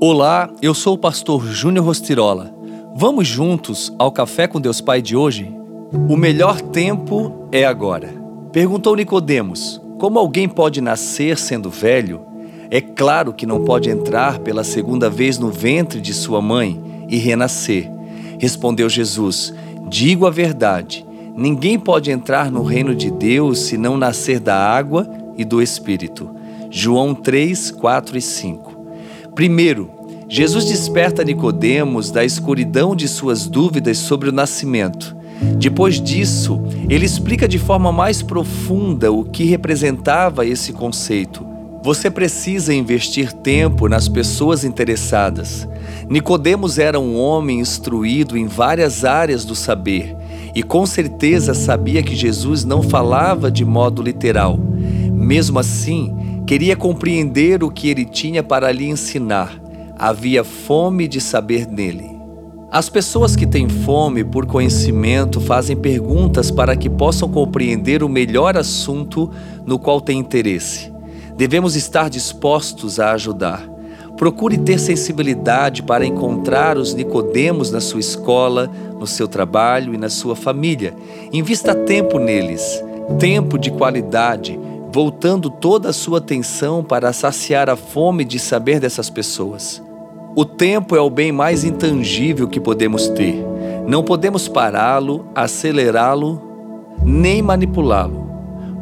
Olá, eu sou o pastor Júnior Rostirola. Vamos juntos ao Café com Deus Pai de hoje? O melhor tempo é agora. Perguntou Nicodemos: Como alguém pode nascer sendo velho? É claro que não pode entrar pela segunda vez no ventre de sua mãe e renascer. Respondeu Jesus: Digo a verdade. Ninguém pode entrar no reino de Deus se não nascer da água e do Espírito. João 3, 4 e 5. Primeiro, Jesus desperta Nicodemos da escuridão de suas dúvidas sobre o nascimento. Depois disso, ele explica de forma mais profunda o que representava esse conceito. Você precisa investir tempo nas pessoas interessadas. Nicodemos era um homem instruído em várias áreas do saber e com certeza sabia que Jesus não falava de modo literal. Mesmo assim, Queria compreender o que ele tinha para lhe ensinar. Havia fome de saber nele. As pessoas que têm fome por conhecimento fazem perguntas para que possam compreender o melhor assunto no qual têm interesse. Devemos estar dispostos a ajudar. Procure ter sensibilidade para encontrar os Nicodemos na sua escola, no seu trabalho e na sua família. Invista tempo neles, tempo de qualidade voltando toda a sua atenção para saciar a fome de saber dessas pessoas. O tempo é o bem mais intangível que podemos ter. Não podemos pará-lo, acelerá-lo, nem manipulá-lo.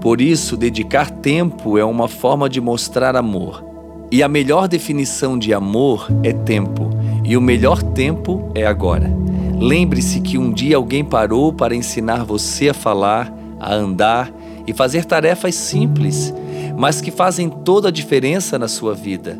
Por isso, dedicar tempo é uma forma de mostrar amor. E a melhor definição de amor é tempo, e o melhor tempo é agora. Lembre-se que um dia alguém parou para ensinar você a falar, a andar e fazer tarefas simples, mas que fazem toda a diferença na sua vida.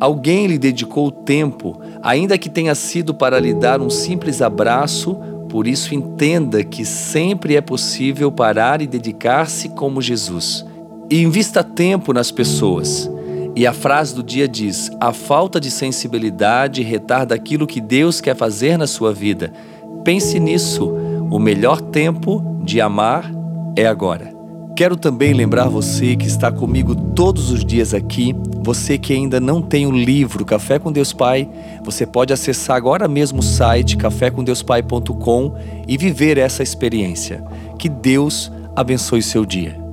Alguém lhe dedicou tempo, ainda que tenha sido para lhe dar um simples abraço, por isso entenda que sempre é possível parar e dedicar-se como Jesus. E invista tempo nas pessoas. E a frase do dia diz: a falta de sensibilidade retarda aquilo que Deus quer fazer na sua vida. Pense nisso. O melhor tempo de amar é agora. Quero também lembrar você que está comigo todos os dias aqui, você que ainda não tem o livro Café com Deus Pai, você pode acessar agora mesmo o site cafécomdeuspai.com e viver essa experiência. Que Deus abençoe seu dia.